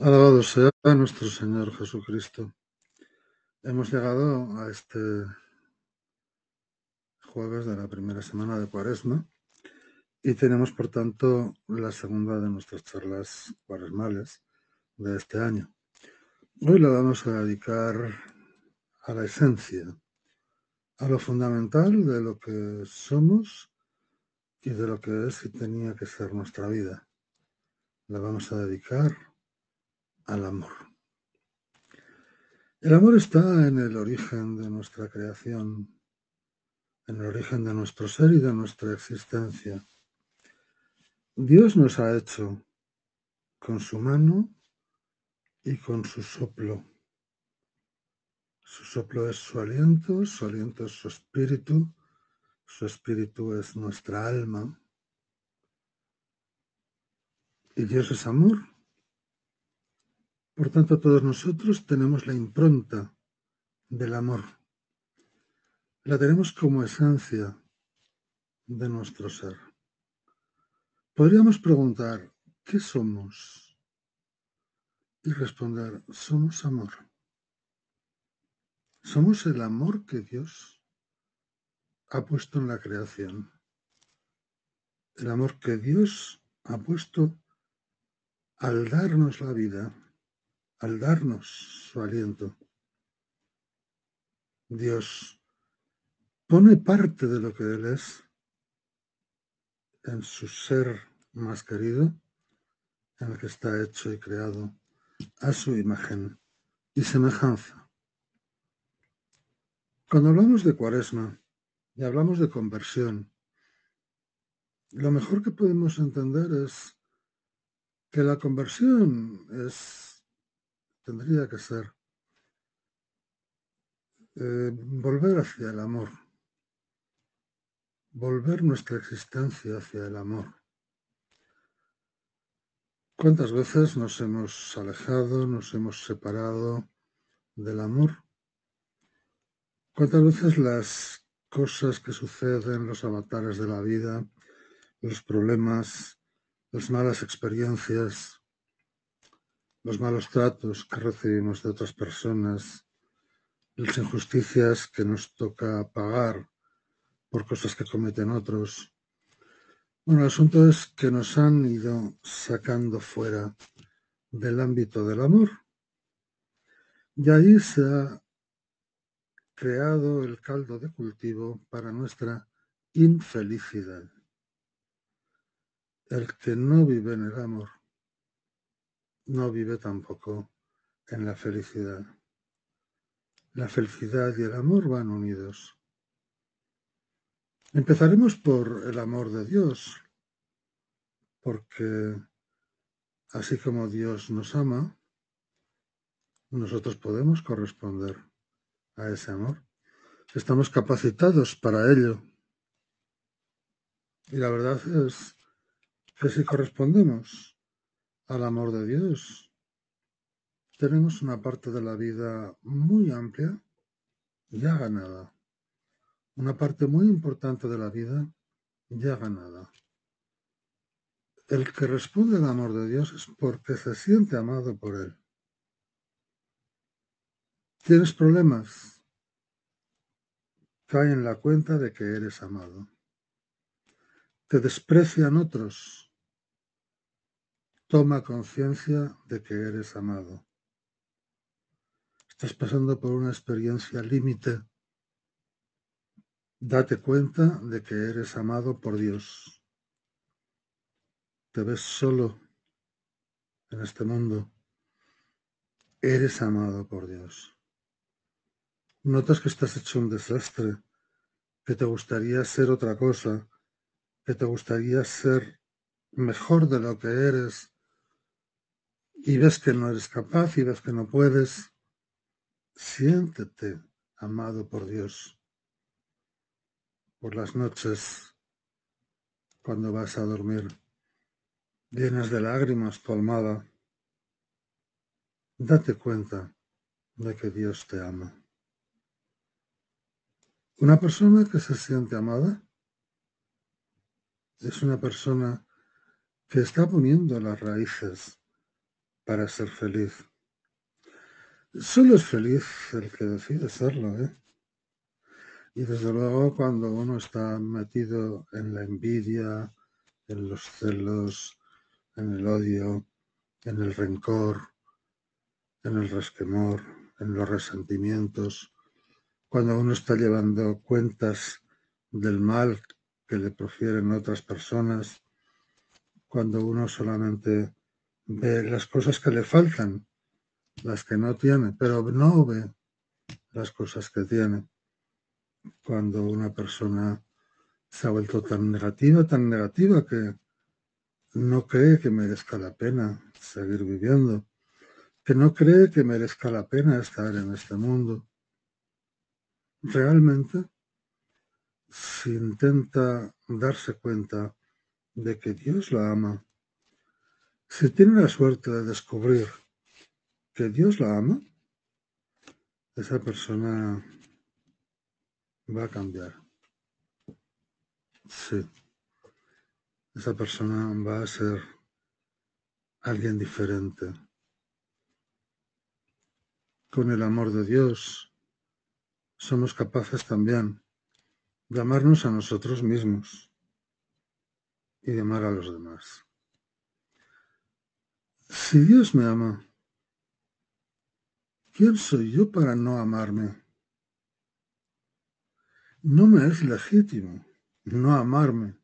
Alabado sea nuestro Señor Jesucristo. Hemos llegado a este jueves de la primera semana de Cuaresma y tenemos, por tanto, la segunda de nuestras charlas cuaresmales de este año. Hoy la vamos a dedicar a la esencia, a lo fundamental de lo que somos y de lo que es y tenía que ser nuestra vida. La vamos a dedicar al amor. El amor está en el origen de nuestra creación, en el origen de nuestro ser y de nuestra existencia. Dios nos ha hecho con su mano y con su soplo. Su soplo es su aliento, su aliento es su espíritu, su espíritu es nuestra alma. Y Dios es amor. Por tanto, todos nosotros tenemos la impronta del amor. La tenemos como esencia de nuestro ser. Podríamos preguntar, ¿qué somos? Y responder, somos amor. Somos el amor que Dios ha puesto en la creación. El amor que Dios ha puesto al darnos la vida al darnos su aliento. Dios pone parte de lo que Él es en su ser más querido, en el que está hecho y creado a su imagen y semejanza. Cuando hablamos de cuaresma y hablamos de conversión, lo mejor que podemos entender es que la conversión es tendría que ser eh, volver hacia el amor, volver nuestra existencia hacia el amor. ¿Cuántas veces nos hemos alejado, nos hemos separado del amor? ¿Cuántas veces las cosas que suceden, los avatares de la vida, los problemas, las malas experiencias, los malos tratos que recibimos de otras personas, las injusticias que nos toca pagar por cosas que cometen otros. Bueno, el asunto es que nos han ido sacando fuera del ámbito del amor. Y ahí se ha creado el caldo de cultivo para nuestra infelicidad. El que no vive en el amor no vive tampoco en la felicidad. La felicidad y el amor van unidos. Empezaremos por el amor de Dios, porque así como Dios nos ama, nosotros podemos corresponder a ese amor. Estamos capacitados para ello. Y la verdad es que si correspondemos al amor de Dios. Tenemos una parte de la vida muy amplia ya ganada. Una parte muy importante de la vida ya ganada. El que responde al amor de Dios es porque se siente amado por Él. ¿Tienes problemas? Cae en la cuenta de que eres amado. Te desprecian otros Toma conciencia de que eres amado. Estás pasando por una experiencia límite. Date cuenta de que eres amado por Dios. Te ves solo en este mundo. Eres amado por Dios. Notas que estás hecho un desastre, que te gustaría ser otra cosa, que te gustaría ser mejor de lo que eres y ves que no eres capaz y ves que no puedes, siéntete amado por Dios. Por las noches, cuando vas a dormir, llenas de lágrimas tu almada, date cuenta de que Dios te ama. Una persona que se siente amada es una persona que está poniendo las raíces para ser feliz. Solo es feliz el que decide serlo, ¿eh? Y desde luego cuando uno está metido en la envidia, en los celos, en el odio, en el rencor, en el resquemor, en los resentimientos, cuando uno está llevando cuentas del mal que le profieren otras personas, cuando uno solamente ve las cosas que le faltan, las que no tiene, pero no ve las cosas que tiene. Cuando una persona se ha vuelto tan negativa, tan negativa que no cree que merezca la pena seguir viviendo, que no cree que merezca la pena estar en este mundo. Realmente, si intenta darse cuenta de que Dios la ama, si tiene la suerte de descubrir que Dios la ama, esa persona va a cambiar. Sí. Esa persona va a ser alguien diferente. Con el amor de Dios somos capaces también de amarnos a nosotros mismos y de amar a los demás. Si Dios me ama, ¿quién soy yo para no amarme? No me es legítimo no amarme.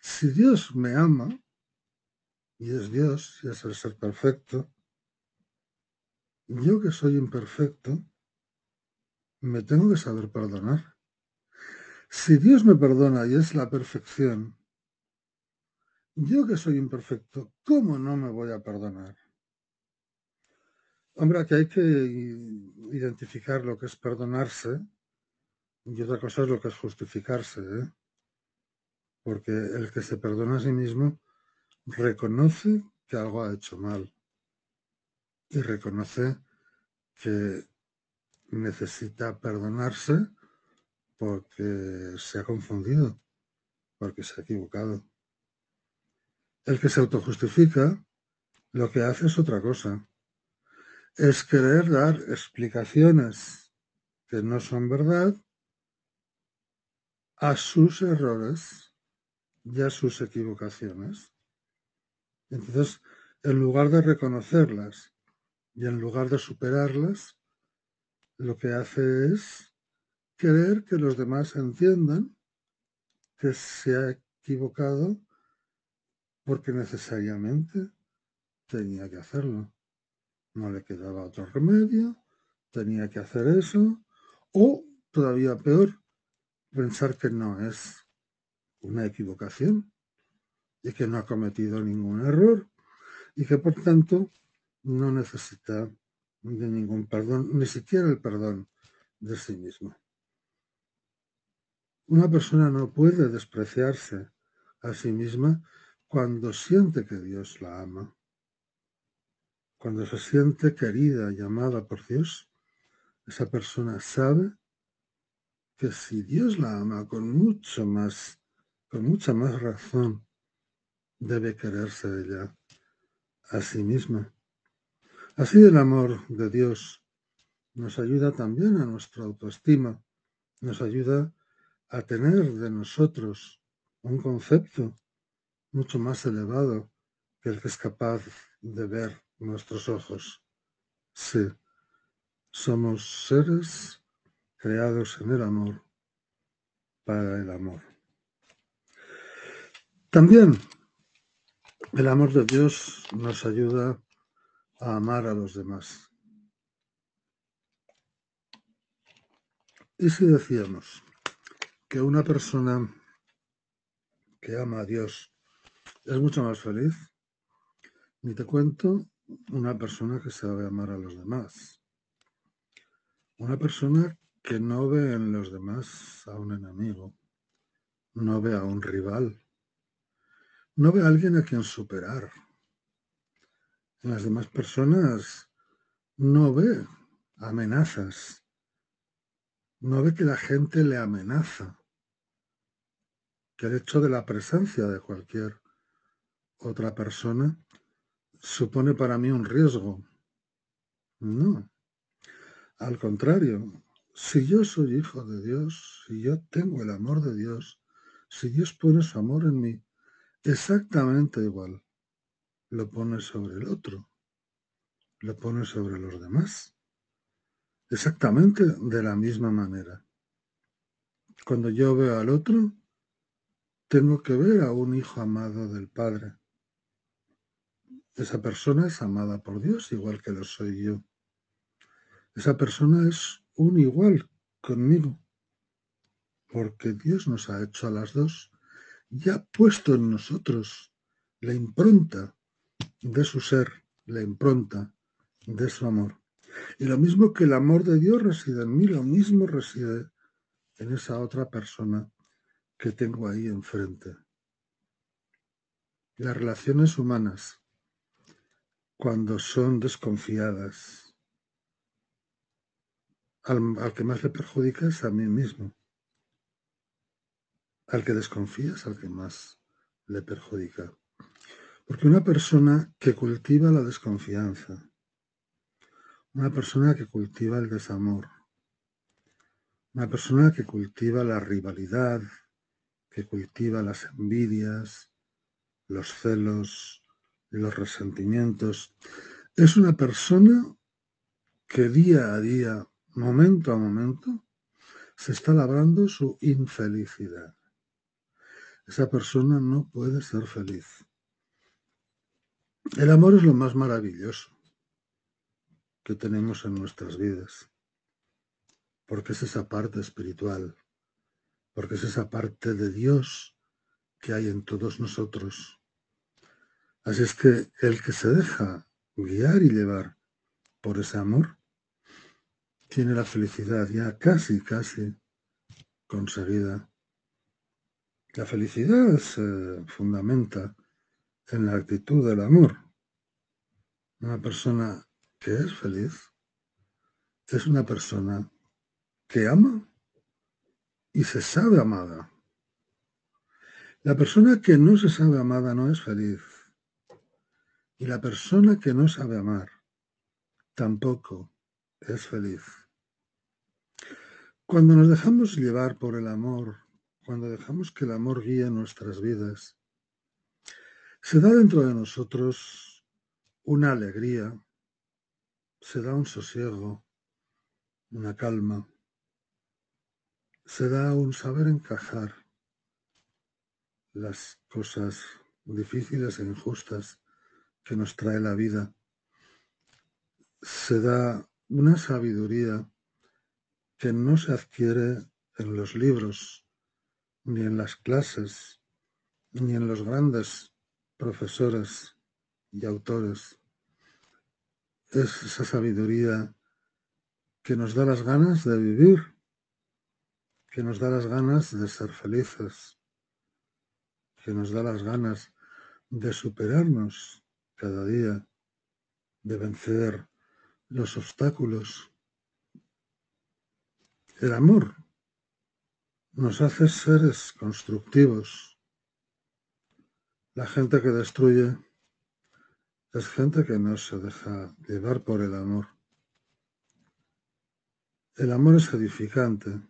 Si Dios me ama, y es Dios, y es el ser perfecto, yo que soy imperfecto, me tengo que saber perdonar. Si Dios me perdona y es la perfección, yo que soy imperfecto, ¿cómo no me voy a perdonar? Hombre, aquí hay que identificar lo que es perdonarse y otra cosa es lo que es justificarse. ¿eh? Porque el que se perdona a sí mismo reconoce que algo ha hecho mal y reconoce que necesita perdonarse porque se ha confundido, porque se ha equivocado. El que se autojustifica lo que hace es otra cosa. Es querer dar explicaciones que no son verdad a sus errores y a sus equivocaciones. Entonces, en lugar de reconocerlas y en lugar de superarlas, lo que hace es querer que los demás entiendan que se ha equivocado porque necesariamente tenía que hacerlo. No le quedaba otro remedio, tenía que hacer eso, o todavía peor, pensar que no es una equivocación y que no ha cometido ningún error y que por tanto no necesita de ningún perdón, ni siquiera el perdón de sí mismo. Una persona no puede despreciarse a sí misma cuando siente que Dios la ama, cuando se siente querida y por Dios, esa persona sabe que si Dios la ama con mucho más, con mucha más razón, debe quererse ella a sí misma. Así el amor de Dios nos ayuda también a nuestra autoestima, nos ayuda a tener de nosotros un concepto mucho más elevado que el que es capaz de ver nuestros ojos. Sí, somos seres creados en el amor para el amor. También el amor de Dios nos ayuda a amar a los demás. ¿Y si decíamos que una persona que ama a Dios es mucho más feliz? Ni te cuento una persona que sabe amar a los demás. Una persona que no ve en los demás a un enemigo, no ve a un rival, no ve a alguien a quien superar. En las demás personas no ve amenazas, no ve que la gente le amenaza, que el hecho de la presencia de cualquier otra persona supone para mí un riesgo. No. Al contrario, si yo soy hijo de Dios, si yo tengo el amor de Dios, si Dios pone su amor en mí, exactamente igual, lo pone sobre el otro, lo pone sobre los demás, exactamente de la misma manera. Cuando yo veo al otro, tengo que ver a un hijo amado del Padre. Esa persona es amada por Dios igual que lo soy yo. Esa persona es un igual conmigo, porque Dios nos ha hecho a las dos y ha puesto en nosotros la impronta de su ser, la impronta de su amor. Y lo mismo que el amor de Dios reside en mí, lo mismo reside en esa otra persona que tengo ahí enfrente. Las relaciones humanas, cuando son desconfiadas, al, que más le perjudica es a mí mismo. Al que desconfías, al que más le perjudica. Porque una persona que cultiva la desconfianza, una persona que cultiva el desamor, una persona que cultiva la rivalidad, que cultiva las envidias, los celos, los resentimientos, es una persona que día a día momento a momento, se está labrando su infelicidad. Esa persona no puede ser feliz. El amor es lo más maravilloso que tenemos en nuestras vidas, porque es esa parte espiritual, porque es esa parte de Dios que hay en todos nosotros. Así es que el que se deja guiar y llevar por ese amor, tiene la felicidad ya casi, casi conseguida. La felicidad se fundamenta en la actitud del amor. Una persona que es feliz es una persona que ama y se sabe amada. La persona que no se sabe amada no es feliz. Y la persona que no sabe amar tampoco es feliz. Cuando nos dejamos llevar por el amor, cuando dejamos que el amor guíe nuestras vidas, se da dentro de nosotros una alegría, se da un sosiego, una calma, se da un saber encajar las cosas difíciles e injustas que nos trae la vida. Se da una sabiduría que no se adquiere en los libros, ni en las clases, ni en los grandes profesores y autores. Es esa sabiduría que nos da las ganas de vivir, que nos da las ganas de ser felices, que nos da las ganas de superarnos cada día, de vencer los obstáculos el amor nos hace seres constructivos. La gente que destruye es gente que no se deja llevar por el amor. El amor es edificante.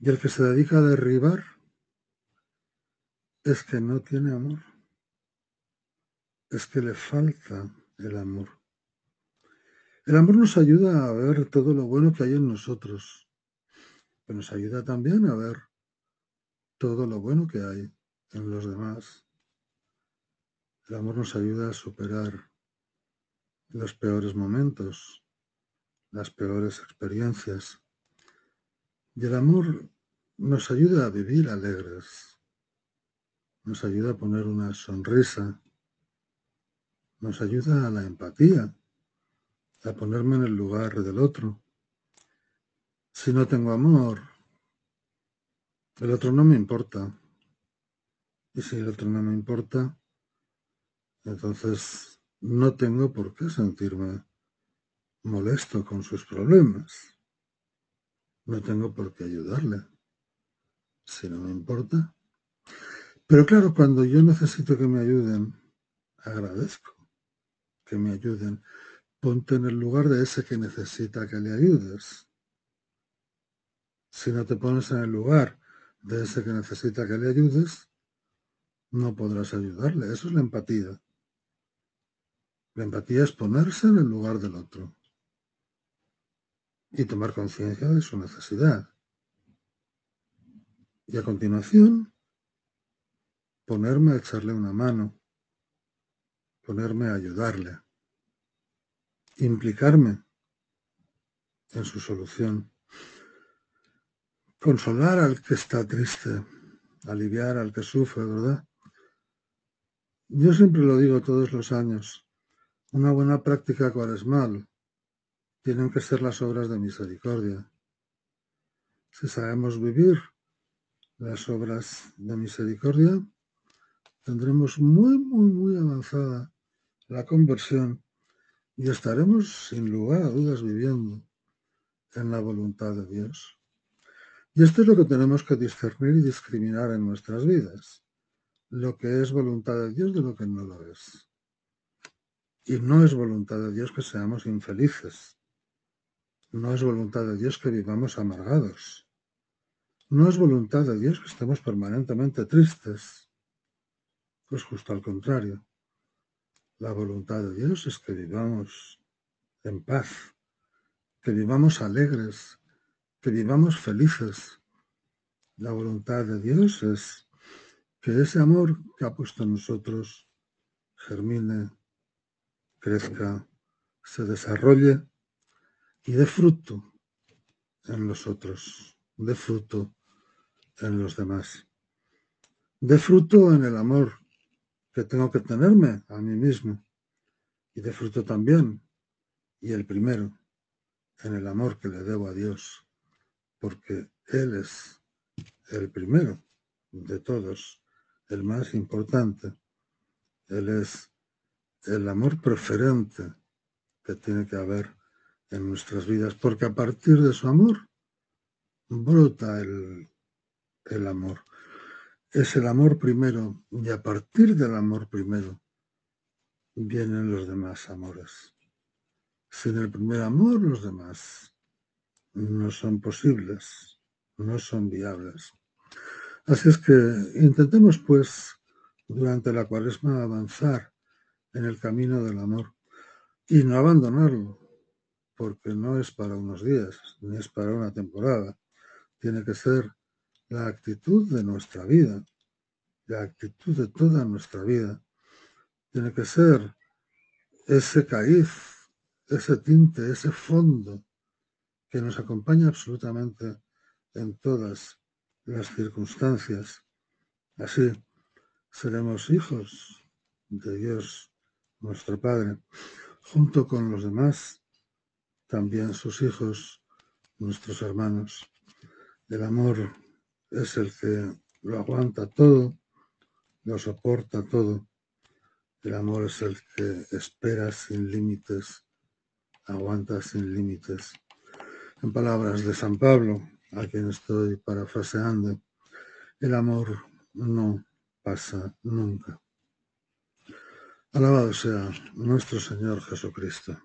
Y el que se dedica a derribar es que no tiene amor. Es que le falta el amor. El amor nos ayuda a ver todo lo bueno que hay en nosotros, pero nos ayuda también a ver todo lo bueno que hay en los demás. El amor nos ayuda a superar los peores momentos, las peores experiencias. Y el amor nos ayuda a vivir alegres, nos ayuda a poner una sonrisa, nos ayuda a la empatía a ponerme en el lugar del otro. Si no tengo amor, el otro no me importa. Y si el otro no me importa, entonces no tengo por qué sentirme molesto con sus problemas. No tengo por qué ayudarle. Si no me importa. Pero claro, cuando yo necesito que me ayuden, agradezco que me ayuden. Ponte en el lugar de ese que necesita que le ayudes. Si no te pones en el lugar de ese que necesita que le ayudes, no podrás ayudarle. Eso es la empatía. La empatía es ponerse en el lugar del otro y tomar conciencia de su necesidad. Y a continuación, ponerme a echarle una mano, ponerme a ayudarle, implicarme en su solución, consolar al que está triste, aliviar al que sufre, ¿verdad? Yo siempre lo digo todos los años, una buena práctica cuaresmal tienen que ser las obras de misericordia. Si sabemos vivir las obras de misericordia, tendremos muy, muy, muy avanzada la conversión y estaremos sin lugar a dudas viviendo en la voluntad de Dios. Y esto es lo que tenemos que discernir y discriminar en nuestras vidas, lo que es voluntad de Dios de lo que no lo es. Y no es voluntad de Dios que seamos infelices. No es voluntad de Dios que vivamos amargados. No es voluntad de Dios que estemos permanentemente tristes. Pues justo al contrario. La voluntad de Dios es que vivamos en paz, que vivamos alegres, que vivamos felices. La voluntad de Dios es que ese amor que ha puesto en nosotros germine, crezca, se desarrolle y dé fruto en los otros, dé fruto en los demás. De fruto en el amor que tengo que tenerme a mí mismo y de fruto también, y el primero, en el amor que le debo a Dios, porque Él es el primero de todos, el más importante. Él es el amor preferente que tiene que haber en nuestras vidas, porque a partir de su amor brota el, el amor. Es el amor primero y a partir del amor primero vienen los demás amores. Sin el primer amor los demás no son posibles, no son viables. Así es que intentemos pues durante la cuaresma avanzar en el camino del amor y no abandonarlo, porque no es para unos días, ni es para una temporada. Tiene que ser la actitud de nuestra vida, la actitud de toda nuestra vida. Tiene que ser ese cariz, ese tinte, ese fondo que nos acompaña absolutamente en todas las circunstancias. Así seremos hijos de Dios, nuestro Padre, junto con los demás, también sus hijos, nuestros hermanos. El amor es el que lo aguanta todo, lo soporta todo. El amor es el que espera sin límites, aguanta sin límites. En palabras de San Pablo, a quien estoy parafraseando, el amor no pasa nunca. Alabado sea nuestro Señor Jesucristo.